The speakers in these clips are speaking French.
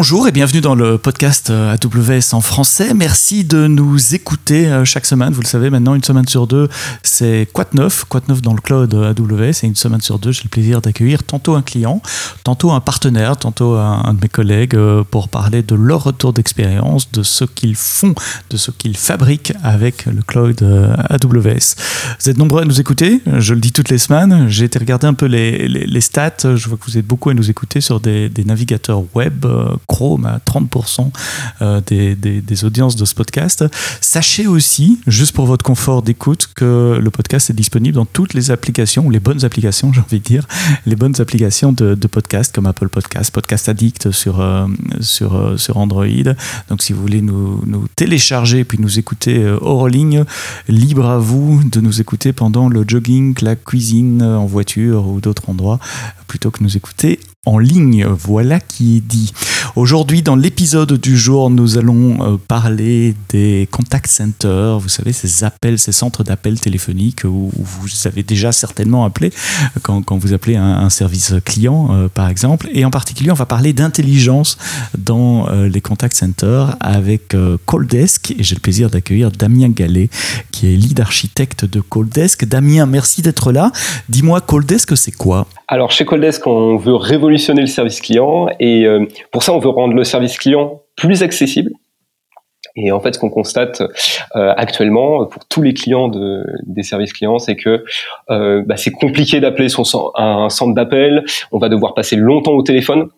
Bonjour et bienvenue dans le podcast euh, AWS en français. Merci de nous écouter euh, chaque semaine. Vous le savez maintenant, une semaine sur deux, c'est neuf Quoi de neuf dans le cloud AWS Et une semaine sur deux, j'ai le plaisir d'accueillir tantôt un client, tantôt un partenaire, tantôt un, de mes collègues euh, pour parler de leur retour d'expérience, de ce qu'ils font, de ce qu'ils fabriquent avec le cloud AWS. Vous êtes nombreux à nous écouter, je le dis toutes les semaines. J'ai été regarder un peu les, stats. Je vois que vous êtes beaucoup à nous écouter sur des navigateurs web Chrome à 30% euh, des, audiences de ce podcast. Sachez aussi, juste pour votre confort d'écoute, que le podcast est disponible dans toutes les applications, ou les bonnes applications, j'ai envie de dire, les bonnes applications de, de podcast comme Apple Podcast, Podcast Addict sur, euh, sur, euh, sur Android. Donc si vous voulez nous, nous télécharger puis nous écouter hors ligne, libre à vous de nous écouter pendant le jogging, la cuisine, en voiture ou d'autres endroits, plutôt que nous écouter en ligne. Voilà qui est dit. Aujourd'hui, dans l'épisode du jour, nous allons euh, parler des contact centers. Vous savez, ces appels, ces centres d'appels téléphoniques où vous avez déjà certainement appelé quand, vous appelez un, service client, euh, par exemple. Et en particulier, on va parler d'intelligence dans euh, les contact centers avec Coaldesk. Et j'ai le plaisir d'accueillir Damien Gallet, qui est lead architecte de Coaldesk. Damien, merci d'être là. Dis-moi, Coaldesk, c'est quoi? Alors, chez Coaldesk, on veut révolutionner le service client et euh, pour ça on veut rendre le service client plus accessible. Et en fait, ce qu'on constate euh, actuellement pour tous les clients de, des services clients, c'est que euh, bah, c'est compliqué d'appeler son un centre d'appel. On va devoir passer longtemps au téléphone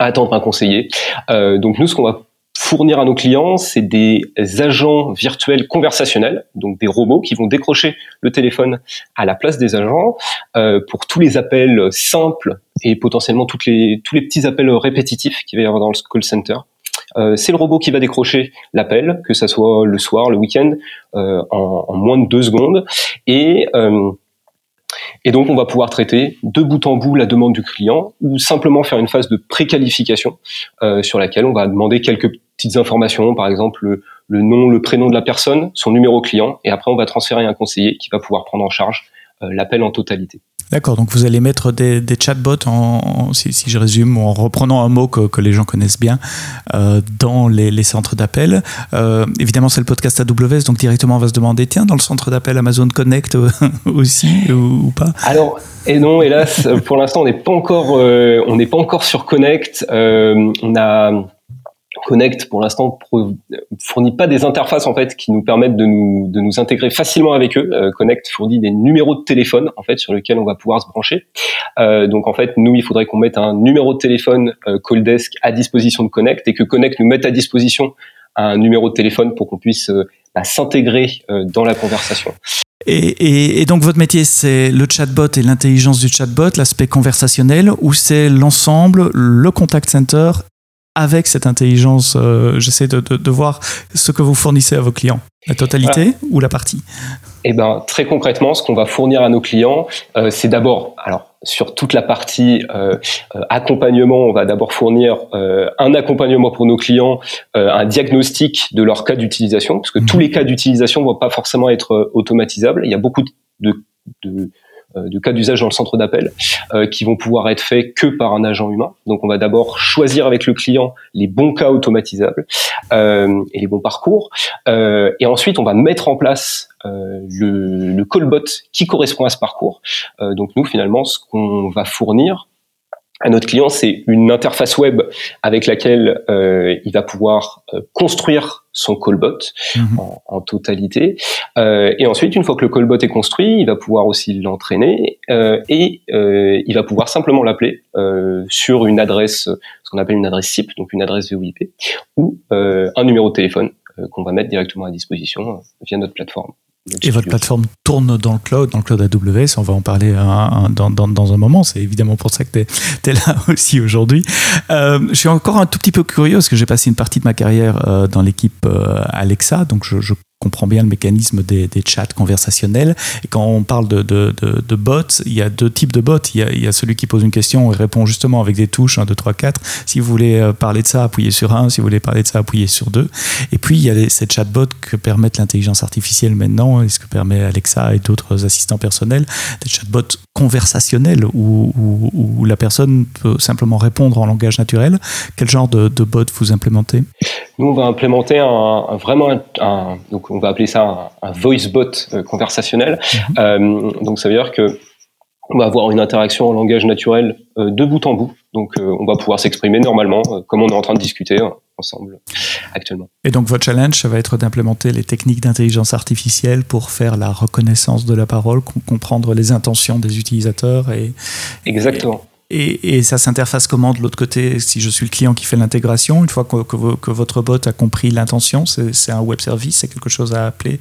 à attendre un conseiller. donc nous, ce qu'on va fournir à nos clients, c'est des agents virtuels conversationnels, donc des robots qui vont décrocher le téléphone à la place des agents euh, pour tous les appels simples et potentiellement toutes les, tous les petits appels répétitifs qu'il va y avoir dans le call center. Euh, c'est le robot qui va décrocher l'appel, que ça soit le soir, le week-end, euh, en, en, moins de deux secondes, et euh, et donc, on va pouvoir traiter de bout en bout la demande du client ou simplement faire une phase de préqualification euh, sur laquelle on va demander quelques petites informations, par exemple le, le, nom, le prénom de la personne, son numéro client, et après on va transférer un conseiller qui va pouvoir prendre en charge euh, l'appel en totalité. D'accord, donc vous allez mettre des, des chatbots, en, si, si, je résume, en reprenant un mot que, que les gens connaissent bien, euh, dans les, les centres d'appel. Euh, évidemment, c'est le podcast AWS, donc directement on va se demander, tiens, dans le centre d'appel Amazon Connect aussi ou, ou, pas? Alors, et non, hélas, pour l'instant, on n'est pas encore, euh, on n'est pas encore sur Connect. on a Connect pour l'instant fournit pas des interfaces en fait qui nous permettent de nous de nous intégrer facilement avec eux. Euh, Connect fournit des numéros de téléphone en fait sur lesquels on va pouvoir se brancher. Euh, donc en fait nous il faudrait qu'on mette un numéro de téléphone euh, Calldesk à disposition de Connect et que Connect nous mette à disposition un numéro de téléphone pour qu'on puisse euh, bah, s'intégrer euh, dans la conversation. Et, et, et, donc votre métier, c'est le chatbot et l'intelligence du chatbot, l'aspect conversationnel, ou c'est l'ensemble, le contact center avec cette intelligence, euh, j'essaie de, de, de, voir ce que vous fournissez à vos clients. La totalité ou la partie? Eh ben, très concrètement, ce qu'on va fournir à nos clients, euh, c'est d'abord, alors sur toute la partie euh, euh accompagnement, on va d'abord fournir euh, un accompagnement pour nos clients, euh, un diagnostic de leur cas d'utilisation, parce que mmh. tous les cas d'utilisation ne vont pas forcément être automatisables. Il y a beaucoup de, de euh, de cas d'usage dans le centre d'appel euh, qui vont pouvoir être faits que par un agent humain. Donc on va d'abord choisir avec le client les bons cas automatisables euh, et les bons parcours, et ensuite on va mettre en place le, le callbot qui correspond à ce parcours. donc nous finalement ce qu'on va fournir à notre client, c'est une interface web avec laquelle euh, il va pouvoir euh, construire son callbot mmh. en, en, totalité. Euh, et ensuite, une fois que le callbot est construit, il va pouvoir aussi l'entraîner euh, et euh, il va pouvoir simplement l'appeler euh, sur une adresse, ce qu'on appelle une adresse SIP, donc une adresse VoIP, ou un numéro de téléphone qu'on va mettre directement à disposition via notre plateforme. Et votre plateforme tourne dans le cloud, dans le cloud AWS, on va en parler un, dans, dans, dans, un moment, c'est évidemment pour ça que tu es, là aussi aujourd'hui. Euh, je suis encore un tout petit peu curieux parce que j'ai passé une partie de ma carrière euh, dans l'équipe euh, Alexa, donc je, je comprend bien le mécanisme des, chats conversationnels. Et quand on parle de, bots, il y a deux types de bots. Il y, a, celui qui pose une question et répond justement avec des touches 1, 2, 3, 4. Si vous voulez parler de ça, appuyez sur 1. Si vous voulez parler de ça, appuyez sur 2. Et puis, il y a ces chatbots que permettent l'intelligence artificielle maintenant, et ce que permet Alexa et d'autres assistants personnels, des chatbots conversationnels où, la personne peut simplement répondre en langage naturel. Quel genre de, bot vous implémentez? Nous, on va implémenter un vraiment un, un donc on va appeler ça un, un voice bot euh, conversationnel. -hmm. euh, donc ça veut dire que on va avoir une interaction en langage naturel euh, de bout en bout. Donc on va pouvoir s'exprimer normalement, comme on est en train de discuter ensemble actuellement. Et donc votre challenge, ça va être d'implémenter les techniques d'intelligence artificielle pour faire la reconnaissance de la parole, comprendre les intentions des utilisateurs et exactement. Et, ça s'interface comment de l'autre côté si je suis le client qui fait l'intégration Une fois que, que, que, votre bot a compris l'intention, c'est un web service, c'est quelque chose à appeler,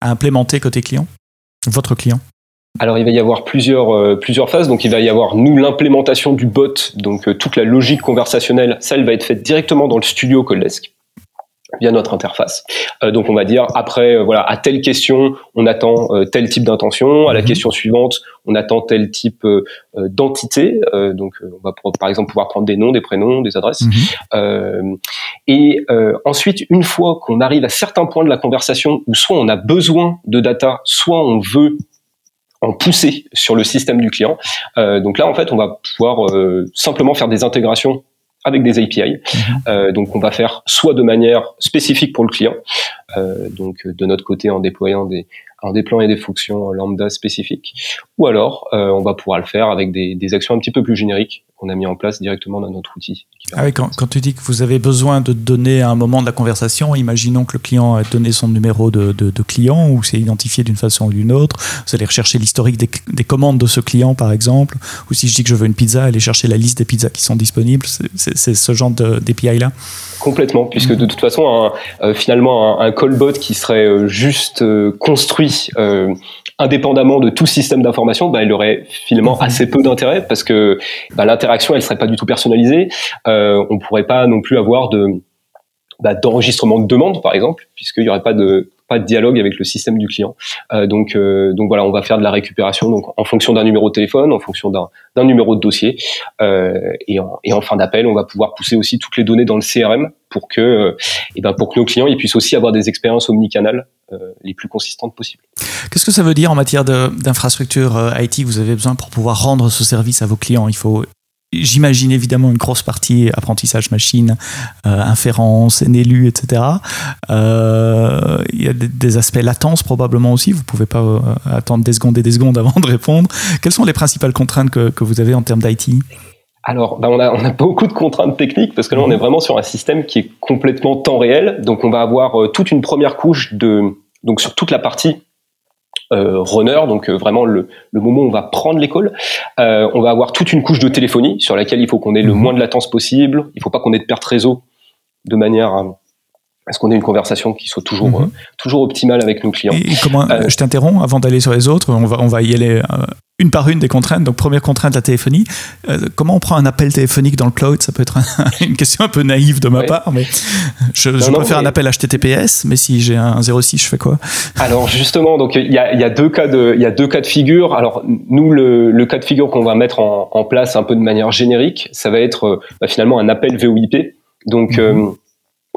à implémenter côté client Votre client? Alors il va y avoir plusieurs euh, plusieurs phases. Donc il va y avoir nous l'implémentation du bot, donc euh, toute la logique conversationnelle, ça elle va être faite directement dans le studio Codesk via notre interface. Euh, donc on va dire après euh, voilà à telle question on attend euh, tel type d'intention, à la mmh. question suivante on attend tel type d'entité. donc on va pour, par exemple pouvoir prendre des noms, des prénoms, des adresses. Mmh. et ensuite une fois qu'on arrive à certains points de la conversation où soit on a besoin de data, soit on veut en pousser sur le système du client. Euh, donc là, en fait, on va pouvoir euh, simplement faire des intégrations avec des API. -hmm. euh, donc, on va faire soit de manière spécifique pour le client, euh, donc de notre côté en déployant des en déployant des fonctions lambda spécifiques, ou alors euh, on va pouvoir le faire avec des, des actions un petit peu plus génériques qu'on a mis en place directement dans notre outil. Ah oui, quand, quand, tu dis que vous avez besoin de donner à un moment de la conversation, imaginons que le client a donné son numéro de, de, de client ou c'est identifié d'une façon ou d'une autre, vous allez rechercher l'historique des, des, commandes de ce client par exemple, ou si je dis que je veux une pizza, aller chercher la liste des pizzas qui sont disponibles, c'est ce genre d'API là? Complètement, puisque de toute façon, un, euh, finalement, un, un, callbot qui serait euh, juste euh, construit euh, indépendamment de tout système d'information, bah, il aurait finalement mmh. assez peu d'intérêt parce que bah, l'interaction, elle serait pas du tout personnalisée. Euh, on pourrait pas non plus avoir de bah, d'enregistrement de demande, par exemple, puisqu'il n'y aurait pas de pas de dialogue avec le système du client. Euh, donc, euh, donc voilà, on va faire de la récupération donc en fonction d'un numéro de téléphone, en fonction d'un numéro de dossier, euh, et, en, et en fin d'appel, on va pouvoir pousser aussi toutes les données dans le CRM pour que, et ben pour que nos clients ils puissent aussi avoir des expériences omnicanales les plus consistantes possibles. Qu'est-ce que ça veut dire en matière d'infrastructure IT vous avez besoin pour pouvoir rendre ce service à vos clients? Il faut J'imagine évidemment une grosse partie apprentissage machine, euh, inférence, NLU, etc. Euh, il y a des, des, aspects latence probablement aussi. Vous pouvez pas euh, attendre des secondes et des secondes avant de répondre. Quelles sont les principales contraintes que, que vous avez en termes d'IT alors, bah on, a, on a beaucoup de contraintes techniques parce que là, on est vraiment sur un système qui est complètement temps réel. Donc, on va avoir euh, toute une première couche de, donc sur toute la partie euh, runner, donc euh, vraiment le, le, moment où on va prendre l'école. Euh, on va avoir toute une couche de téléphonie sur laquelle il faut qu'on ait le mhm. moins de latence possible. Il faut pas qu'on ait de perte réseau de manière à, à ce qu'on ait une conversation qui soit toujours mm -hmm. toujours optimale avec nos clients. Et comment Je t'interromps avant d'aller sur les autres. On va on va y aller une par une des contraintes. Donc, première contrainte, la téléphonie. Euh, comment on prend un appel téléphonique dans le cloud? Ça peut être un, une question un peu naïve de ma ouais. part, mais je, non, je non, mais... un appel HTTPS, mais si j'ai un 06, je fais quoi? Alors, justement, donc il y a, y a, deux cas de, il y a deux cas de figure. Alors, nous, le, le cas de figure qu'on va mettre en, en, place un peu de manière générique, ça va être bah, finalement un appel VoIP. Donc, mm -hmm.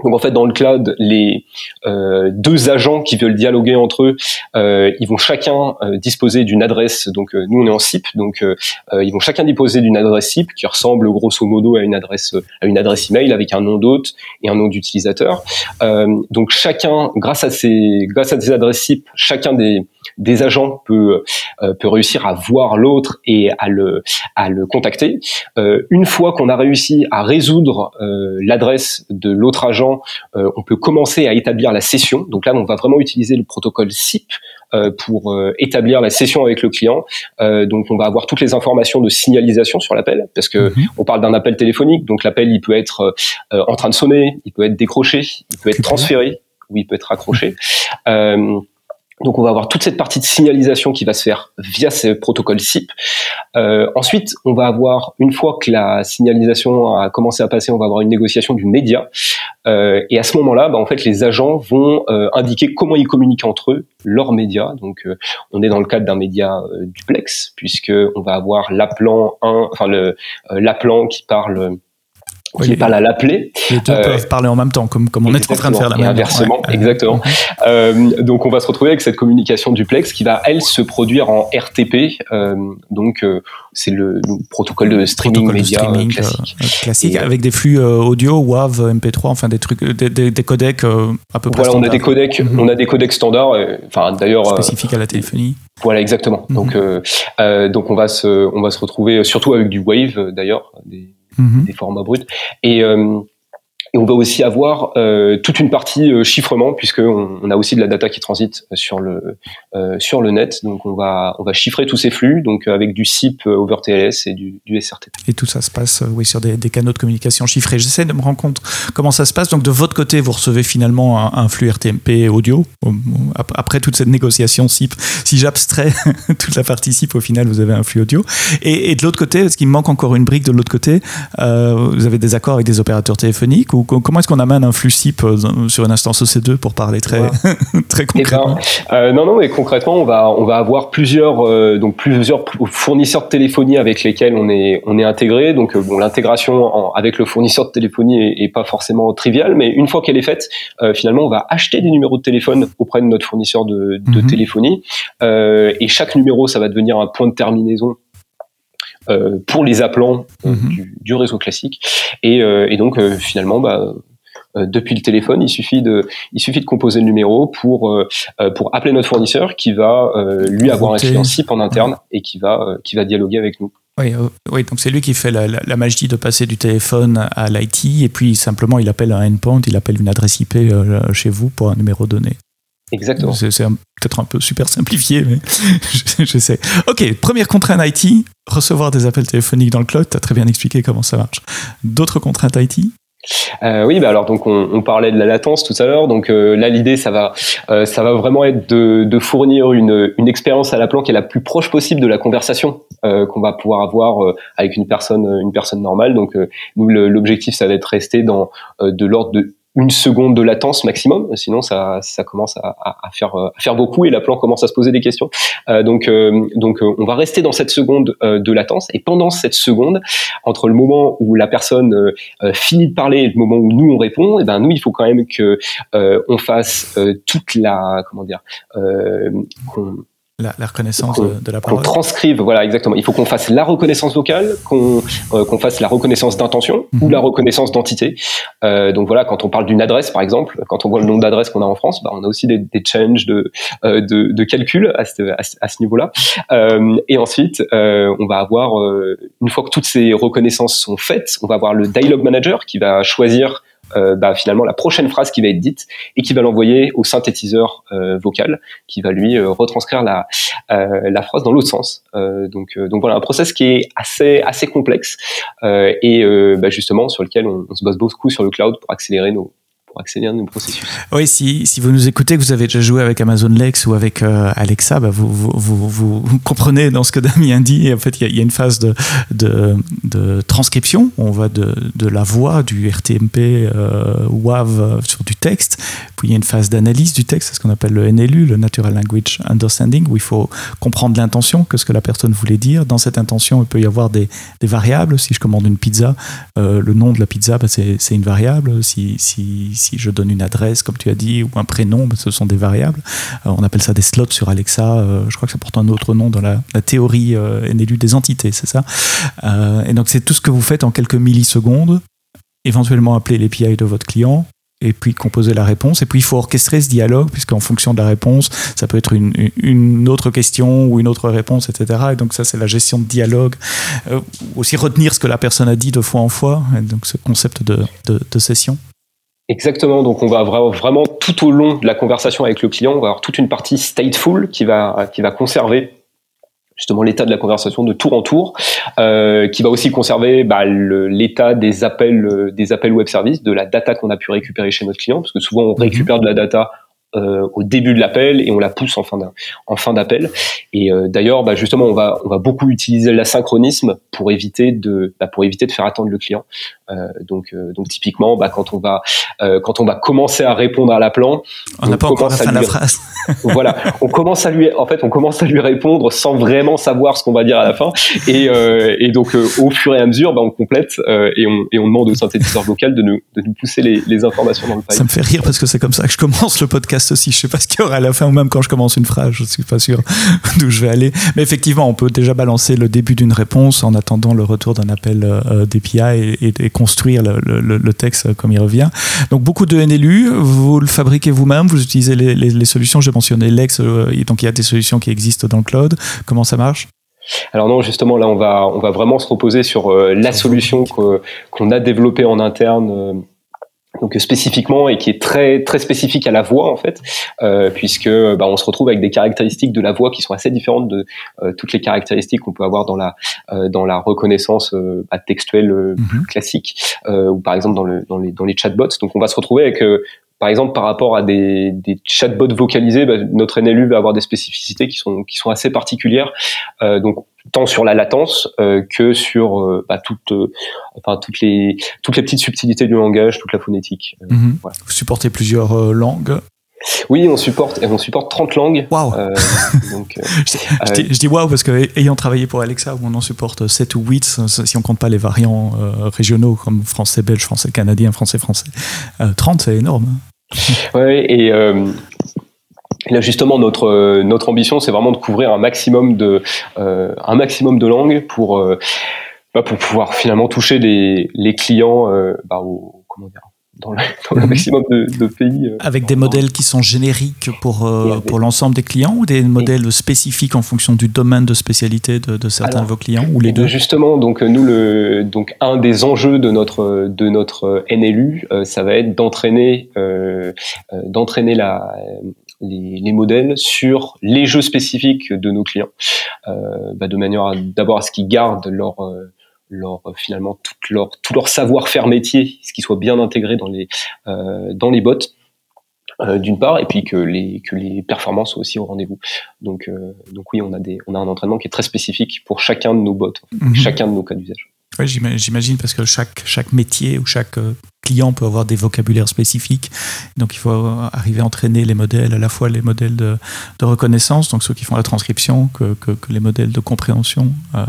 Donc en fait dans le cloud, les euh, deux agents qui veulent dialoguer entre eux, euh, ils vont chacun euh, disposer d'une adresse. Donc euh, nous on est en SIP, donc ils vont chacun disposer d'une adresse SIP qui ressemble grosso modo à une adresse à une adresse email avec un nom d'hôte et un nom d'utilisateur. donc chacun, grâce à ces grâce à ces adresses SIP, chacun des des agents peut peut réussir à voir l'autre et à le à le contacter. une fois qu'on a réussi à résoudre l'adresse de l'autre agent euh, on peut commencer à établir la session. Donc là, on va vraiment utiliser le protocole SIP euh, pour euh, établir la session avec le client. donc on va avoir toutes les informations de signalisation sur l'appel, parce que -hmm. on parle d'un appel téléphonique. Donc l'appel, il peut être en train de sonner, il peut être décroché, il peut être transféré ou il peut être raccroché. donc on va avoir toute cette partie de signalisation qui va se faire via ces protocoles SIP. Euh, ensuite, on va avoir, une fois que la signalisation a commencé à passer, on va avoir une négociation du média. Euh, et à ce moment-là, bah, en fait, les agents vont euh, indiquer comment ils communiquent entre eux, leurs médias. Donc euh, on est dans le cadre d'un média duplex, puisque on va avoir l'appelant 1, enfin l'appelant qui parle qui oui, parle à l'appeler. Les deux euh, peuvent parler en même temps, comme, comme on est en train de faire là et Inversement, ouais. exactement. Euh, donc on va se retrouver avec cette communication duplex qui va, elle, se produire en RTP. Euh, donc euh, c'est le, le, protocole de streaming protocole média de streaming, classique. Euh, classique, et, avec des flux audio, WAV, MP3, enfin des trucs, des, des, des codecs à peu près Voilà, on a des codecs, mm -hmm. on a des codecs standards, enfin d'ailleurs spécifiques à la téléphonie. Voilà, exactement. Mm -hmm. Donc donc on va se on va se retrouver surtout avec du Wave d'ailleurs, des Mmh. des formats bruts. Et, euh, et on va aussi avoir euh, toute une partie euh, chiffrement puisque on, a aussi de la data qui transite sur le euh, sur le net. Donc on va on va chiffrer tous ces flux donc avec du SIP over TLS et du, du SRTP. Et tout ça se passe oui sur des, des canaux de communication chiffrés. J'essaie de me rendre compte comment ça se passe. Donc de votre côté vous recevez finalement un, un flux RTMP audio après toute cette négociation SIP. Si j'abstrais toute la partie SIP au final vous avez un flux audio. Et, et de l'autre côté parce qu'il me manque encore une brique de l'autre côté euh, vous avez des accords avec des opérateurs téléphoniques ou comment est-ce qu'on amène un flux SIP sur une instance EC2 pour parler très, très concrètement eh ben, euh, Non, non, mais concrètement, on va, on va avoir plusieurs, euh, donc plusieurs fournisseurs de téléphonie avec lesquels on est, on est intégré. Donc, euh, bon, l'intégration avec le fournisseur de téléphonie est, est, pas forcément triviale, mais une fois qu'elle est faite, euh, finalement, on va acheter des numéros de téléphone auprès de notre fournisseur de, de mm -hmm. téléphonie. Euh, et chaque numéro, ça va devenir un point de terminaison euh, pour les appelants euh, mm -hmm. du, du, réseau classique. Et, euh, et donc finalement, bah, depuis le téléphone, il suffit de, il suffit de composer le numéro pour pour appeler notre fournisseur qui va lui avoir un client SIP en interne et qui va qui va dialoguer avec nous. Oui, oui, donc c'est lui qui fait la, la, la, magie de passer du téléphone à l'IT et puis simplement il appelle un endpoint, il appelle une adresse IP chez vous pour un numéro donné. Exactement. C'est peut-être un peu super simplifié, mais je, sais. Ok, première contrainte IT, recevoir des appels téléphoniques dans le cloud. Tu as très bien expliqué comment ça marche. D'autres contraintes IT euh, oui, bah alors donc on, on, parlait de la latence tout à l'heure. Donc euh, là, l'idée, ça va, euh, ça va vraiment être de, de fournir une, une expérience à l'appelant qui est la plus proche possible de la conversation euh, qu'on va pouvoir avoir euh, avec une personne, une personne normale. Donc nous, l'objectif, ça va être rester dans de l'ordre de une seconde de latence maximum, sinon ça, ça commence à, à, faire, à faire beaucoup et l'appelant commence à se poser des questions. Euh, donc, euh, donc euh, on va rester dans cette seconde euh, de latence et pendant cette seconde, entre le moment où la personne euh, finit de parler et le moment où nous on répond, et eh ben nous il faut quand même que on fasse toute la comment dire la, la, reconnaissance de la parole. Qu'on transcrive, voilà, exactement. Il faut qu'on fasse la reconnaissance vocale, qu'on euh, qu'on fasse la reconnaissance d'intention ou la reconnaissance d'entité. Euh, donc voilà, quand on parle d'une adresse, par exemple, quand on voit le nombre d'adresses qu'on a en France, bah, on a aussi des, des changes de, euh, de, de, calcul à ce, à ce, à ce niveau-là. Euh, et ensuite, euh, on va avoir, une fois que toutes ces reconnaissances sont faites, on va avoir le dialogue manager qui va choisir euh, bah, finalement la prochaine phrase qui va être dite et qui va l'envoyer au synthétiseur euh, vocal qui va lui euh, retranscrire la, euh, la phrase dans l'autre sens. Euh, donc, donc voilà un process qui est assez assez complexe et bah, justement sur lequel on, on se base beaucoup sur le cloud pour accélérer nos, accélérer nos processus. Oui, si, si vous nous écoutez, que vous avez déjà joué avec Amazon Lex ou avec euh, Alexa, bah vous, vous, vous, comprenez dans ce que Damien dit. En fait, il y, a une phase de, de, transcription. On va de, de la voix, du RTMP euh, WAV sur du texte. Puis il y a une phase d'analyse du texte, c'est ce qu'on appelle le NLU, le Natural Language Understanding, où il faut comprendre l'intention, que ce que la personne voulait dire. Dans cette intention, il peut y avoir des, des variables. Si je commande une pizza, euh, le nom de la pizza, bah, c'est une variable. Si si je donne une adresse, comme tu as dit, ou un prénom, ce sont des variables. Euh, on appelle ça des slots sur Alexa. Euh, je crois que ça porte un autre nom dans la, théorie euh, NLU des entités, c'est ça. Euh, et donc c'est tout ce que vous faites en quelques millisecondes. Éventuellement appeler l'API de votre client, et puis composer la réponse. Et puis il faut orchestrer ce dialogue, puisqu'en fonction de la réponse, ça peut être une, autre question ou une autre réponse, etc. Et donc ça, c'est la gestion de dialogue. Euh, aussi retenir ce que la personne a dit de fois en fois. Et donc ce concept de session. Exactement, donc on va vraiment tout au long de la conversation avec le client, on va avoir toute une partie stateful qui va, qui va conserver justement l'état de la conversation de tour en tour, euh, qui va aussi conserver bah, l'état des appels, des appels web service, de la data qu'on a pu récupérer chez notre client, parce que souvent on récupère de la data euh, au début de l'appel et on la pousse en fin en fin d'appel. Et euh, d'ailleurs, bah, justement, on va on va beaucoup utiliser l'asynchronisme pour éviter de bah, pour éviter de faire attendre le client. Euh, donc donc typiquement, bah, quand on va quand on va commencer à répondre à l'appelant, on n'a pas encore la fin de la phrase. voilà, on commence à lui en fait on commence à lui répondre sans vraiment savoir ce qu'on va dire à la fin. Et et donc au fur et à mesure, bah, on complète et on et on demande au synthétiseur vocal de nous de nous pousser les, les informations dans le file. Ça me fait rire parce que c'est comme ça que je commence le podcast aussi. Je sais pas ce qu'il y aura à la fin ou même quand je commence une phrase, je suis pas sûr d'où je vais aller. Mais effectivement, on peut déjà balancer le début d'une réponse en attendant le retour d'un appel euh, d'API et, et, construire le, texte comme il revient. Donc beaucoup de NLU, vous le fabriquez vous-même, vous utilisez les, les, solutions. J'ai mentionné Lex, euh, donc il y a des solutions qui existent dans le cloud. Comment ça marche? Alors non, justement, là, on va, on va vraiment se reposer sur euh, la solution qu'on a développée en interne donc spécifiquement et qui est très très spécifique à la voix en fait, euh, puisque bah, on se retrouve avec des caractéristiques de la voix qui sont assez différentes de euh, toutes les caractéristiques qu'on peut avoir dans la euh, dans la reconnaissance euh, bah, textuelle mhm. classique ou par exemple dans le dans les dans les chatbots. Donc on va se retrouver avec par exemple, par rapport à des, des chatbots vocalisés, bah, notre NLU va avoir des spécificités qui sont qui sont assez particulières. Euh, donc tant sur la latence euh, que sur euh, bah, toutes, enfin toutes les toutes les petites subtilités du langage, toute la phonétique. Mhm. Vous supportez plusieurs langues? Oui, on supporte, on supporte 30 langues. Waouh je, dis waouh parce que ayant travaillé pour Alexa, où on en supporte 7 ou 8, si on compte pas les variants régionaux comme français, belge, français, canadien, français, français. 30, c'est énorme. Ouais, et euh, là justement notre notre ambition, c'est vraiment de couvrir un maximum de euh, un maximum de langues pour euh, bah, pour pouvoir finalement toucher les les clients bah, au, comment dire dans le, mhm. maximum de, pays. Avec des modèles qui sont génériques pour, pour l'ensemble des clients ou des modèles spécifiques en fonction du domaine de spécialité de, certains de vos clients ou les deux Justement, donc nous le donc un des enjeux de notre de notre NLU, ça va être d'entraîner d'entraîner la les, les, modèles sur les jeux spécifiques de nos clients, euh, bah de manière d'abord à ce qu'ils gardent leur leur finalement tout leur tout leur savoir-faire métier, ce qui soit bien intégré dans les euh, dans les bots. Euh, d'une part et puis que les que les performances soient aussi au rendez-vous donc euh, donc oui on a des on a un entraînement qui est très spécifique pour chacun de nos bots mhm. chacun de nos cas d'usage oui, j'imagine parce que chaque, chaque métier ou chaque euh, client peut avoir des vocabulaires spécifiques. Donc il faut arriver à entraîner les modèles, à la fois les modèles de, de reconnaissance, donc ceux qui font la transcription, que, que, que les modèles de compréhension euh,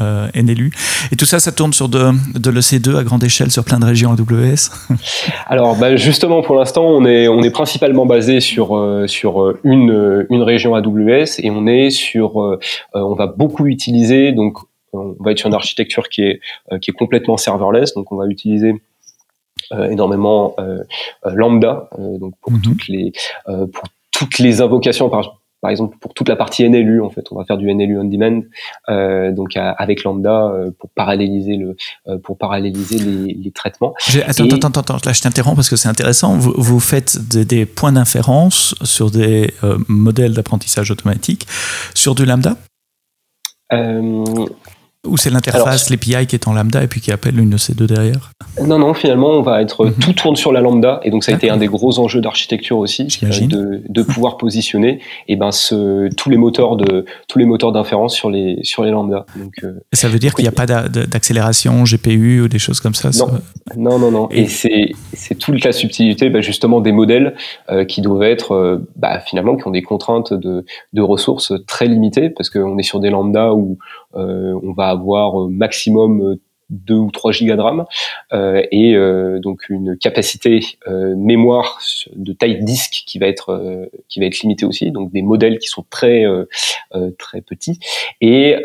euh, NLU. Et tout ça, ça tourne sur de, de l'EC2 à grande échelle sur plein de régions AWS Alors bah justement, pour l'instant, on est, on est principalement basé sur, euh, sur une, une région AWS et on est sur, on va beaucoup utiliser donc on va être sur une architecture qui est, euh, qui est complètement serverless, donc on va utiliser euh, énormément euh, Lambda, donc pour mhm. toutes les pour toutes les invocations par par exemple pour toute la partie NLU en fait. On va faire du NLU on demand euh, donc avec lambda pour paralléliser le pour paralléliser les, les traitements. Attends, attends attends attends là je t'interromps parce que c'est intéressant. Vous, vous faites des, des points d'inférence sur des modèles d'apprentissage automatique sur du lambda? Ou c'est l'interface, l'API qui est en lambda et puis qui appelle une de ces deux derrière Non, non, finalement, on va être. Mhm. Tout tourne sur la lambda et donc ça a été un des gros enjeux d'architecture aussi, euh, de, de, pouvoir positionner et ben, ce, tous les moteurs de tous les moteurs d'inférence sur les, sur les lambda. Donc, euh, ça veut dire qu'il n'y a pas d'accélération GPU ou des choses comme ça Non, non, non. non. Et, et c'est toute la subtilité bah, justement des modèles euh, qui doivent être bah, finalement qui ont des contraintes de, de ressources très limitées parce qu'on est sur des lambda où on va avoir euh, maximum 2 euh, ou 3 gigas de RAM euh, et donc une capacité mémoire de taille disque qui va être qui va être limitée aussi donc des modèles qui sont très très petits. Et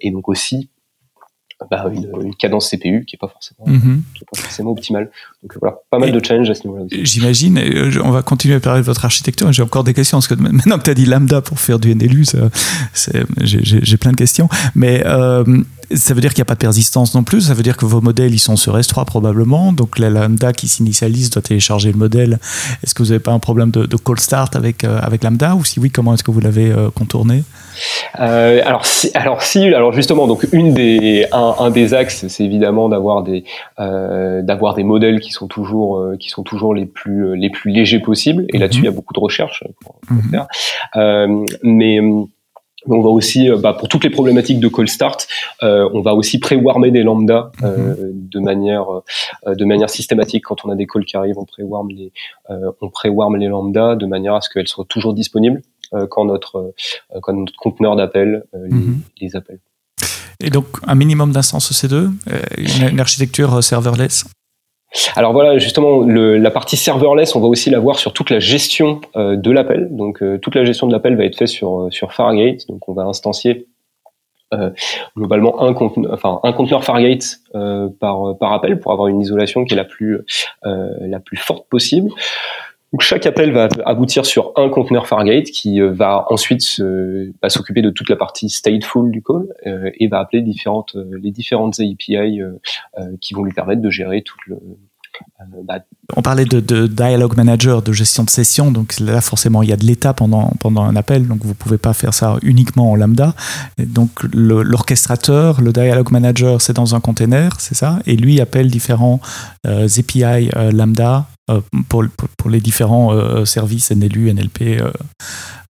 et donc aussi bah, une, cadence CPU qui est pas forcément mhm. qui est pas forcément optimale. Donc voilà, pas mal de challenges à ce niveau-là. J'imagine. On va continuer à parler de votre architecture. J'ai encore des questions parce que maintenant que tu as dit lambda pour faire du NLU, j'ai plein de questions. Mais euh, Ça veut dire qu'il n'y a pas de persistance non plus. Ça veut dire que vos modèles, ils sont sur S3 probablement. Donc la Lambda qui s'initialise doit télécharger le modèle. Est-ce que vous n'avez pas un problème de, de, call start avec, euh, avec Lambda Ou si oui, comment est-ce que vous l'avez euh, contourné? Euh, alors, si, alors si, alors justement, donc une des, un, un des axes, c'est évidemment d'avoir des, euh, d'avoir des modèles qui sont toujours, euh, qui sont toujours les plus, les plus légers possibles. Et là-dessus, mhm. il y a beaucoup de recherches pour, pour mhm. faire. Euh, mais on va aussi, bah, pour toutes les problématiques de call start, euh, on va aussi pré-warmer des lambda euh, mhm. de manière de manière systématique. Quand on a des calls qui arrivent, on pré-warm les on pré-warm les lambda de manière à ce qu'elles soient toujours disponibles. Euh, quand notre euh, quand notre conteneur d'appel euh, mhm. les, appelle. Et donc un minimum d'instances EC2, une, architecture serverless? Alors voilà, justement, la partie serverless, on va aussi la voir sur toute la gestion de l'appel. Donc toute la gestion de l'appel va être faite sur sur Fargate. Donc on va instancier euh, globalement un, conteneur, Fargate par appel pour avoir une isolation qui est la plus forte possible. Donc chaque appel va aboutir sur un conteneur Fargate qui euh, va ensuite s'occuper de toute la partie stateful du call euh, et va appeler différentes, euh, les différentes API qui vont lui permettre de gérer tout le, bah, on parlait de, dialogue manager, de gestion de session, donc là forcément il y a de l'état pendant, pendant un appel, donc vous pouvez pas faire ça uniquement en lambda. Donc l'orchestrateur, le, dialogue manager, c'est dans un container, c'est ça, et lui appelle différents API lambda euh, pour, pour, les différents euh, services NLU, NLP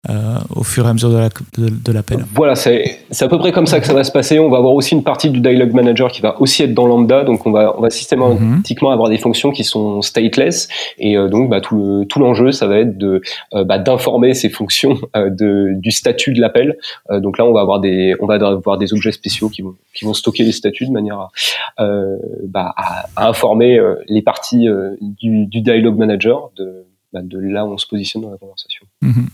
euh, au fur et à mesure de l'appel. voilà, c'est à peu près comme ça que ça va se passer. On va avoir aussi une partie du Dialog Manager qui va aussi être dans Lambda, donc on va, on va systématiquement mhm. avoir des fonctions qui sont stateless, et donc bah, tout l'enjeu, ça va être de bah, d'informer ces fonctions de, du statut de l'appel. donc là, on va avoir des, on va avoir des objets spéciaux qui vont, qui vont stocker les statuts de manière à, bah, à, informer les parties du, du dialogue manager de, bah, de là où on se positionne dans la conversation. Mhm.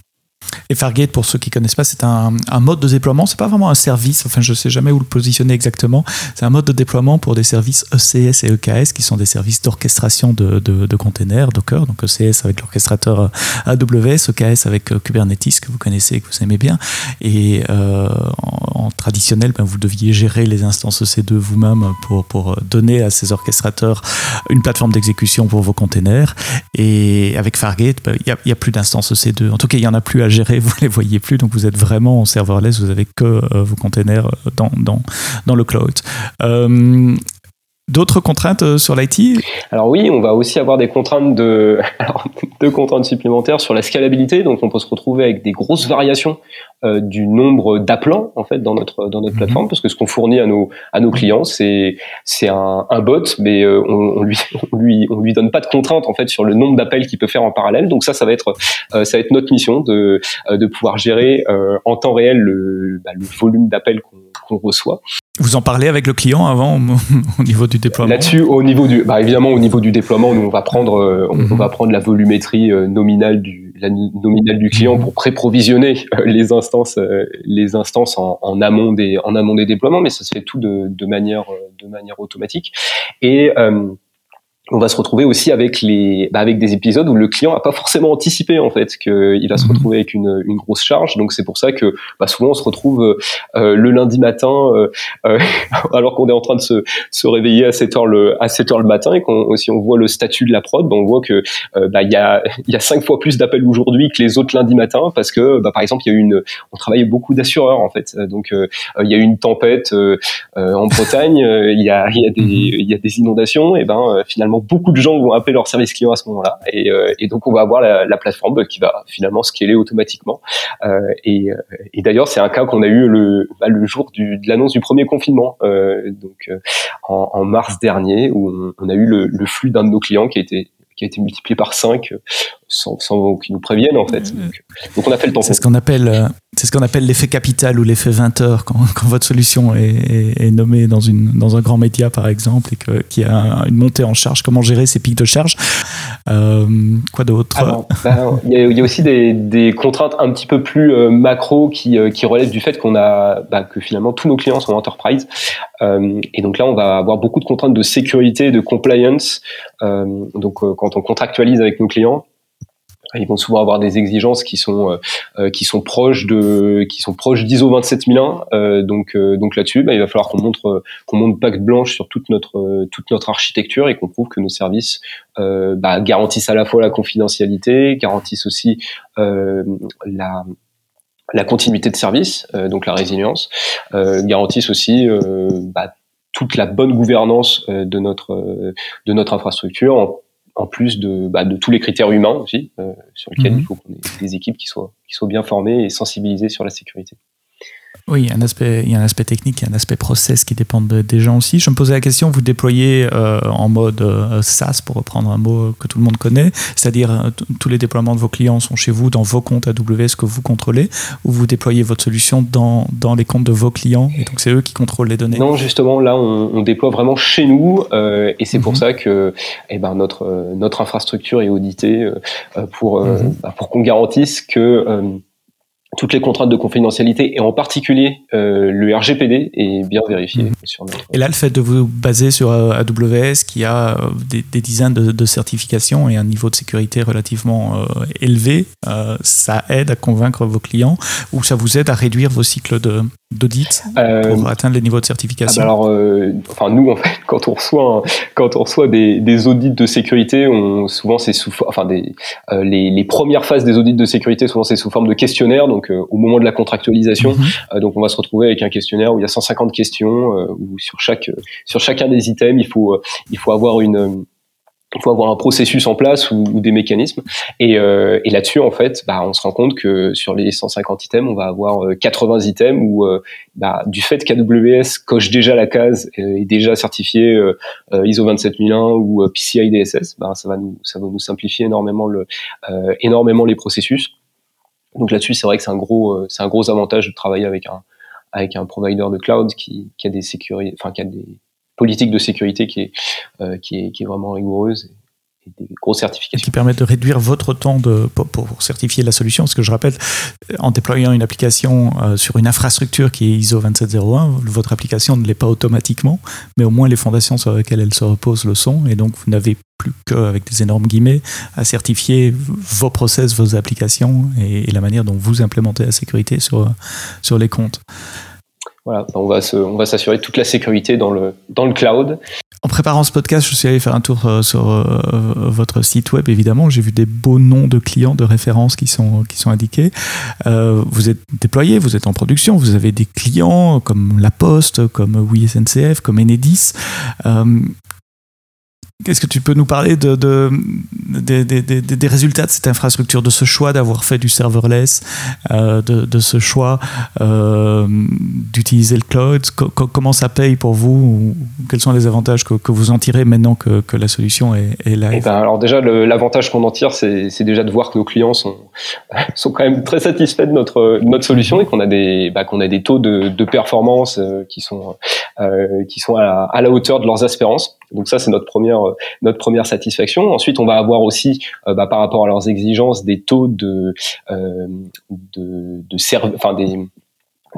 Et Fargate, pour ceux qui connaissent pas, c'est un, mode de déploiement. C'est pas vraiment un service. Enfin, je sais jamais où le positionner exactement. C'est un mode de déploiement pour des services ECS et EKS, qui sont des services d'orchestration de, de, de, containers Docker. Donc ECS avec l'orchestrateur AWS, EKS avec euh, Kubernetes que vous connaissez, que vous aimez bien. Et euh, en, traditionnel, ben, vous deviez gérer les instances EC2 vous-même pour, pour donner à ces orchestrateurs une plateforme d'exécution pour vos containers. Et avec Fargate, ben, il n'y a, a, plus d'instances EC2. En tout cas, il y en a plus à gérer vous les voyez plus, donc vous êtes vraiment en serverless, vous avez que euh, vos containers dans, dans, dans le cloud. Euh, D'autres contraintes euh, sur l'IT Alors oui, on va aussi avoir des contraintes de alors, deux contraintes supplémentaires sur la scalabilité. Donc on peut se retrouver avec des grosses variations euh, du nombre d'appelants en fait dans notre dans notre mhm. plateforme parce que ce qu'on fournit à nos à nos clients c'est c'est un, un, bot mais euh, on, on, lui on lui on lui donne pas de contraintes en fait sur le nombre d'appels qu'il peut faire en parallèle. Donc ça ça va être euh, ça va être notre mission de de pouvoir gérer en temps réel le, bah, le volume d'appels qu'on qu'on reçoit. Vous en parlez avec le client avant au niveau du déploiement Là-dessus, au niveau du, bah évidemment au niveau du déploiement, nous on va prendre, euh, on, mhm. va prendre la volumétrie euh, nominale du, la nominale du client mhm. pour pré-provisionner euh, les instances, les instances en, en, amont des, en amont des déploiements, mais ça se fait tout de, de manière, de manière automatique. Et on va se retrouver aussi avec les bah avec des épisodes où le client a pas forcément anticipé en fait qu'il va se mhm. retrouver avec une, une grosse charge donc c'est pour ça que bah, souvent on se retrouve euh, le lundi matin euh, euh alors qu'on est en train de se, se réveiller à 7 heures le à 7 heures le matin et qu'on si on voit le statut de la prod bah, on voit que euh, bah il y a il y a cinq fois plus d'appels aujourd'hui que les autres lundis matin parce que bah, par exemple il y a eu une on travaillait beaucoup d'assureurs en fait donc il y a eu une tempête en Bretagne il y a il y a des mhm. il y a des inondations et ben finalement beaucoup de gens vont appeler leur service client à ce moment-là. Et, euh, donc, on va avoir la, plateforme qui va finalement scaler automatiquement. Euh, et, d'ailleurs, c'est un cas qu'on a eu le, bah, le jour du, de l'annonce du premier confinement, euh, donc en, mars dernier, où on, a eu le, le flux d'un de nos clients qui a été qui a été multiplié par 5 sans, sans qu'ils nous préviennent en fait. Donc, on a fait le temps. C'est ce qu'on appelle, euh, c'est ce qu'on appelle l'effet capital ou l'effet 20 heures quand, quand votre solution est, est, nommée dans une dans un grand média par exemple et qu'il y a une montée en charge. Comment gérer ces pics de charge? Euh, Quoi d'autre? Ben, Il y, y, a aussi des, des, contraintes un petit peu plus euh, macro qui, euh, qui relèvent du fait qu'on a bah, que finalement tous nos clients sont enterprise et donc là on va avoir beaucoup de contraintes de sécurité, de compliance. donc quand on contractualise avec nos clients ils vont souvent avoir des exigences qui sont euh, euh, qui sont proches de qui sont proches d'ISO 27001 euh, donc donc là-dessus bah, il va falloir qu'on montre qu'on montre pacte blanche sur toute notre toute notre architecture et qu'on prouve que nos services bah, garantissent à la fois la confidentialité garantissent aussi la la continuité de service, donc la résilience, garantissent aussi bah, toute la bonne gouvernance de notre de notre infrastructure plus de, bah, de tous les critères humains aussi, euh, sur lesquels mhm. il faut qu'on ait des équipes qui soient, qui soient bien formées et sensibilisées sur la sécurité. Oui, il y, a un aspect, il y a un aspect technique, il y a un aspect process qui dépend des gens aussi. Je me posais la question, vous déployez euh, en mode euh, SaaS, pour reprendre un mot que tout le monde connaît, c'est-à-dire euh, tous les déploiements de vos clients sont chez vous, dans vos comptes AWS que vous contrôlez, ou vous déployez votre solution dans, dans les comptes de vos clients, et donc c'est eux qui contrôlent les données? Non, justement, là, on, on déploie vraiment chez nous, et c'est pour mhm. ça que eh ben, notre, notre infrastructure est auditée pour, mhm. bah, pour qu'on garantisse que toutes les contraintes de confidentialité et en particulier euh, le RGPD est bien vérifié mmh. sur notre... Et là, le fait de vous baser sur euh, AWS qui a euh, des, dizaines de, certifications et un niveau de sécurité relativement élevé, ça aide à convaincre vos clients ou ça vous aide à réduire vos cycles de, d'audit pour atteindre les niveaux de certification ah bah Alors, enfin nous en fait, quand on reçoit quand on reçoit des, des, audits de sécurité, on souvent c'est sous enfin des les, les, premières phases des audits de sécurité souvent c'est sous forme de questionnaire donc euh, au moment de la contractualisation. Mhm. Euh, donc on va se retrouver avec un questionnaire où il y a 150 questions euh, où sur chaque sur chacun des items il faut il faut avoir une il faut avoir un processus en place ou, des mécanismes. Et, et là-dessus, en fait, bah, on se rend compte que sur les 150 items, on va avoir 80 items où, bah, du fait qu'AWS coche déjà la case et est déjà certifié ISO 27001 ou PCI DSS, bah, ça va nous ça va nous simplifier énormément le énormément les processus. Donc là-dessus, c'est vrai que c'est un gros, euh, c'est un gros avantage de travailler avec un, avec un provider de cloud qui, a des sécurités, enfin qui a des politiques de sécurité qui est, euh, qui est, qui est vraiment rigoureuse des grosses certifications. Qui permettent de réduire votre temps de, pour, certifier la solution. Parce que je rappelle, en déployant une application euh, sur une infrastructure qui est ISO 27001, votre application ne l'est pas automatiquement, mais au moins les fondations sur lesquelles elle se repose le sont. Et donc, vous n'avez plus qu'avec des énormes guillemets à certifier vos process, vos applications et, la manière dont vous implémentez la sécurité sur, sur les comptes. Voilà, on va on va s'assurer toute la sécurité dans le dans le cloud en préparant ce podcast, je suis allé faire un tour euh, sur euh, votre site web, évidemment. J'ai vu des beaux noms de clients, de références qui sont, qui sont indiqués. Euh, vous êtes déployé, vous êtes en production, vous avez des clients comme La Poste, comme Oui SNCF, comme Enedis. Est-ce que tu peux nous parler de, des résultats de cette infrastructure, de ce choix d'avoir fait du serverless, euh, de, ce choix euh, d'utiliser le cloud? Comment ça paye pour vous Quels sont les avantages que, vous en tirez maintenant que, la solution est, est live? Eh ben, Alors déjà, l'avantage qu'on en tire, c'est déjà de voir que nos clients sont, sont quand même très satisfaits de notre, notre solution et qu'on a, des, bah, qu'on a des taux de, performance euh, qui sont, qui sont à à la hauteur de leurs espérances. Donc ça, c'est notre première euh, notre première satisfaction. Ensuite, on va avoir aussi, euh, bah, par rapport à leurs exigences, des taux de euh, de, de enfin des,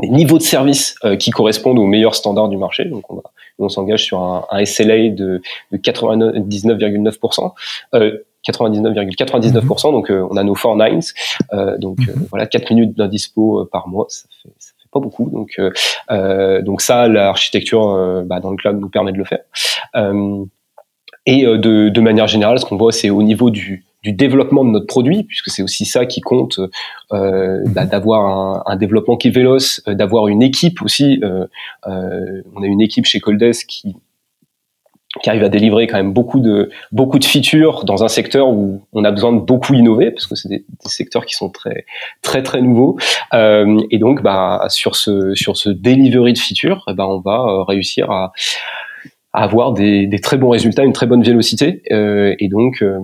niveaux de service qui correspondent aux meilleurs standards du marché. Donc on, va, on s'engage sur un, un, SLA de, de 99,9%. 99,99%, donc on a nos four nines, donc mhm. voilà 4 minutes d'indispo par mois, ça pas beaucoup, donc donc ça l'architecture bah, dans le cloud nous permet de le faire. Et euh, de, de manière générale, ce qu'on voit, c'est au niveau du, développement de notre produit, puisque c'est aussi ça qui compte, euh, bah, d'avoir un, développement qui est véloce, euh, d'avoir une équipe aussi. Euh, euh, on a une équipe chez Coldes qui qui arrive à délivrer quand même beaucoup de beaucoup de features dans un secteur où on a besoin de beaucoup innover parce que c'est des, des, secteurs qui sont très très très nouveaux euh, et donc bah sur ce sur ce delivery de features bah, on va réussir à avoir des, des, très bons résultats, une très bonne vélocité. Euh, et donc, euh,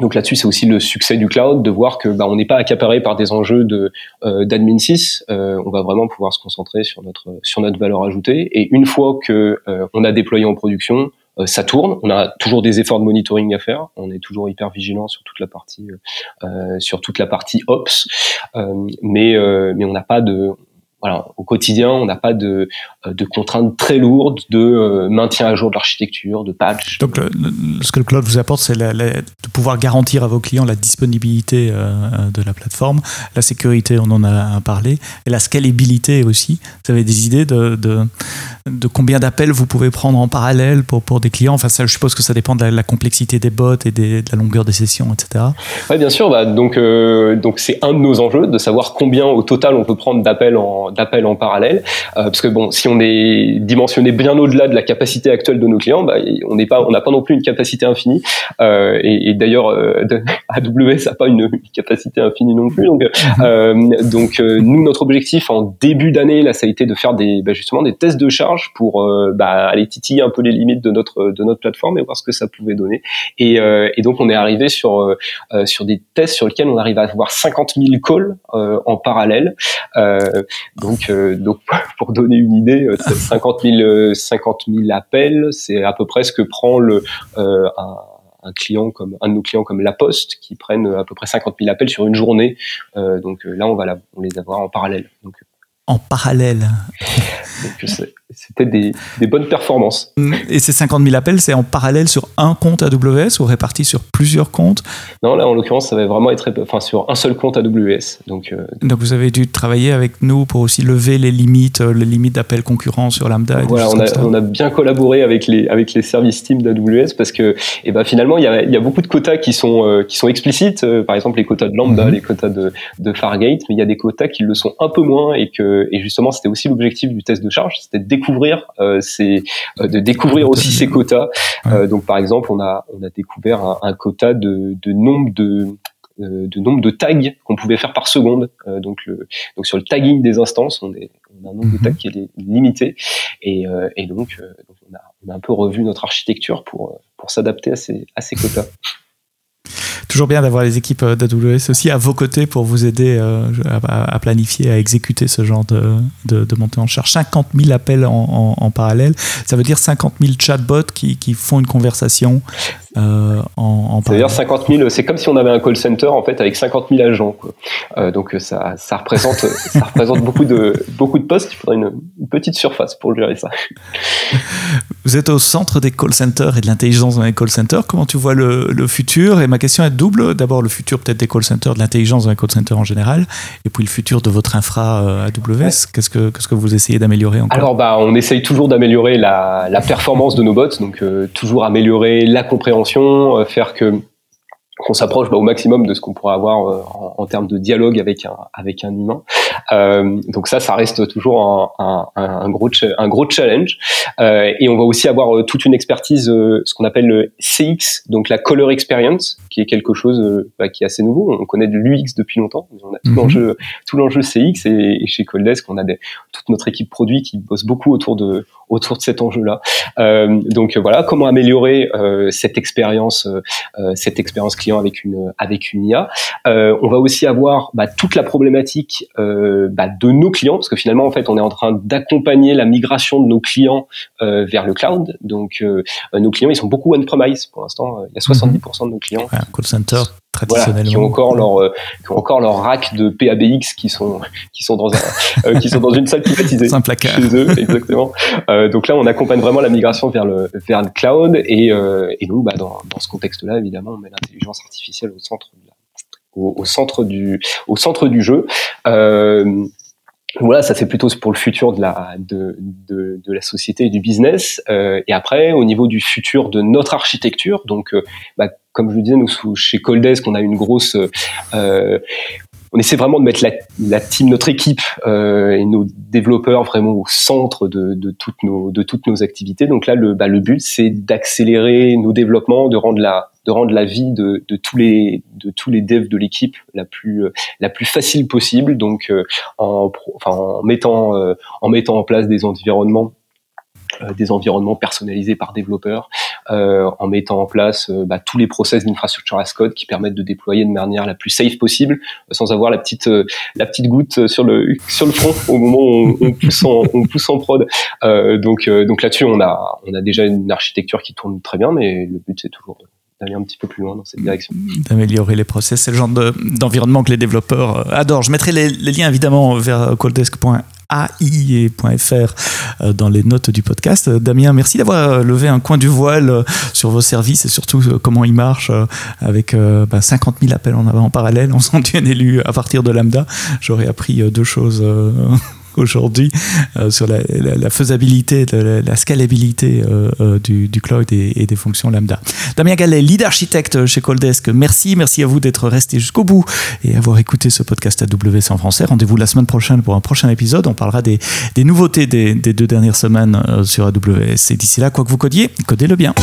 donc là-dessus, c'est aussi le succès du cloud de voir que bah, on n'est pas accaparé par des enjeux de euh, d'admin 6. Euh, on va vraiment pouvoir se concentrer sur notre sur notre valeur ajoutée. Et une fois que euh, on a déployé en production, ça tourne. On a toujours des efforts de monitoring à faire. On est toujours hyper vigilant sur toute la partie sur toute la partie ops. mais mais on n'a pas de voilà, au quotidien, on n'a pas de, de contraintes très lourdes de maintien à jour de l'architecture, de patch. Donc, ce que le cloud vous apporte, c'est de pouvoir garantir à vos clients la disponibilité de la plateforme, la sécurité, on en a parlé, et la scalabilité aussi. Vous avez des idées de, de, de combien d'appels vous pouvez prendre en parallèle pour, pour des clients? Enfin, ça, je suppose que ça dépend de la, complexité des bots et de la longueur des sessions, etc. Oui, bien sûr. Bah, donc, euh, donc c'est un de nos enjeux de savoir combien au total on peut prendre d'appels en, d'appels en parallèle. Euh, parce que bon, si on est dimensionné bien au-delà de la capacité actuelle de nos clients, bah, on n'est pas, on n'a pas non plus une capacité infinie. Euh, et, et, d'ailleurs, euh, AWS n'a pas une, capacité infinie non plus. Donc, donc nous, notre objectif en début d'année, là, ça a été de faire des, bah, justement des tests de charge pour bah, aller titiller un peu les limites de notre de notre plateforme et voir ce que ça pouvait donner. Et, et donc, on est arrivé sur sur des tests sur lesquels on arrive à avoir 50 000 calls en parallèle. Donc, donc pour donner une idée, 50 000 50 000 appels, c'est à peu près ce que prend le un, un client comme un de nos clients comme La Poste qui prennent à peu près 50 000 appels sur une journée. Euh, donc là, on va la, on les avoir en parallèle. Donc, en parallèle. C'était des, des, bonnes performances. Et ces 50 000 appels, c'est en parallèle sur un compte AWS ou réparti sur plusieurs comptes? Non, là en l'occurrence, ça va vraiment être enfin, sur un seul compte AWS. Donc, euh, Donc vous avez dû travailler avec nous pour aussi lever les limites, euh, les limites d'appels concurrents sur Lambda. voilà, on a, on a, bien collaboré avec les, avec les services team d'AWS parce que et eh ben, finalement, il y, a, il y a beaucoup de quotas qui sont, euh, qui sont explicites, par exemple les quotas de Lambda, mhm. les quotas de, de Fargate, mais il y a des quotas qui le sont un peu moins et que et justement, c'était aussi l'objectif du test de charge, c'était de découvrir euh, euh, de découvrir aussi ces quotas. Euh, donc par exemple, on a on a découvert un, quota de, de nombre de de nombre de tags qu'on pouvait faire par seconde. donc, le, donc sur le tagging des instances, on, est, on a un nombre de mhm. tags qui est limité. Et, et donc, on, a, on, a, un peu revu notre architecture pour, pour s'adapter à ces, à ces quotas toujours bien d'avoir les équipes euh, d'AWS aussi à vos côtés pour vous aider euh, à, planifier, à exécuter ce genre de, de, montée en charge. 50 000 appels en, parallèle, ça veut dire 50 000 chatbots qui, qui font une conversation euh, en, C'est-à-dire 50 000, c'est comme si on avait un call center en fait avec 50 000 agents. Quoi. Euh, donc ça, ça représente, ça représente beaucoup de beaucoup de postes. Il faudrait une, petite surface pour gérer ça. Vous êtes au centre des call centers et de l'intelligence dans les call centers. Comment tu vois le, le futur? Et ma question est double. D'abord le futur peut-être des call centers, de l'intelligence dans les call centers en général, et puis le futur de votre infra euh, AWS. Qu'est-ce que qu'est-ce que vous essayez d'améliorer encore? Alors bah on essaye toujours d'améliorer la, la performance de nos bots, donc euh, toujours améliorer la compréhension euh, faire que qu'on s'approche bah, au maximum de ce qu'on pourrait avoir euh, en, termes de dialogue avec un avec un humain. Euh, donc ça, ça reste toujours un, un, un gros un gros challenge. Euh, et on va aussi avoir euh, toute une expertise, ce qu'on appelle le CX, donc la color experience, qui est quelque chose bah, qui est assez nouveau. On connaît de l'UX depuis longtemps. On a tout mhm. l'enjeu tout l'enjeu CX et, chez Coldesk, on a des, toute notre équipe produit qui bosse beaucoup autour de autour de cet enjeu-là. donc voilà, comment améliorer cette expérience cette expérience client avec une avec une IA. Euh, on va aussi avoir bah, toute la problématique euh, bah, de nos clients parce que finalement en fait on est en train d'accompagner la migration de nos clients euh, vers le cloud. Donc nos clients ils sont beaucoup on-premise pour l'instant. Il y a 70% de nos clients. Call center traditionnellement. qui ont encore leur qui ont encore leur rack de PABX qui sont qui sont dans un qui sont dans une salle climatisée. un placard. Chez eux, exactement. donc là on accompagne vraiment la migration vers le vers le cloud et et donc bah, dans dans ce contexte-là évidemment on met l'intelligence artificielle au centre au, centre du au centre du jeu. Euh, voilà, ça c'est plutôt pour le futur de la de, de, la société et du business. Euh, et après, au niveau du futur de notre architecture, donc euh, bah, comme je le disais, nous chez Coldesk, on a une grosse euh, on essaie vraiment de mettre la, la team, notre équipe euh, et nos développeurs vraiment au centre de, de, toutes nos de toutes nos activités. Donc là, le, bah, le but c'est d'accélérer nos développements, de rendre la de rendre la vie de, de tous les de tous les devs de l'équipe la plus la plus facile possible. Donc euh, en, enfin, en mettant euh, en mettant en place des environnements euh, des environnements personnalisés par développeurs, euh, en mettant en place euh, bah, tous les process d'infrastructure as code qui permettent de déployer de manière la plus safe possible, sans avoir la petite la petite goutte sur le sur le front au moment où on, pousse en on pousse en prod. donc donc là-dessus on a on a déjà une architecture qui tourne très bien, mais le but c'est toujours d'aller un petit peu plus loin dans cette direction. D'améliorer les process, c'est le genre d'environnement que les développeurs adorent. Je mettrai les, les liens évidemment vers coldesk.io AIE.fr dans les notes du podcast. Damien, merci d'avoir levé un coin du voile sur vos services et surtout comment ils marchent avec 50 000 bah, appels en, en parallèle en sont un élu à partir de Lambda. J'aurais appris deux choses aujourd'hui euh, sur la, faisabilité, la, scalabilité euh, euh, du, cloud et, des fonctions Lambda. Damien Gallet, lead architecte chez Coldesk, merci, merci à vous d'être resté jusqu'au bout et avoir écouté ce podcast AWS en français. Rendez-vous la semaine prochaine pour un prochain épisode. On parlera des, nouveautés des, deux dernières semaines sur AWS. Et d'ici là, quoi que vous codiez, codez-le bien.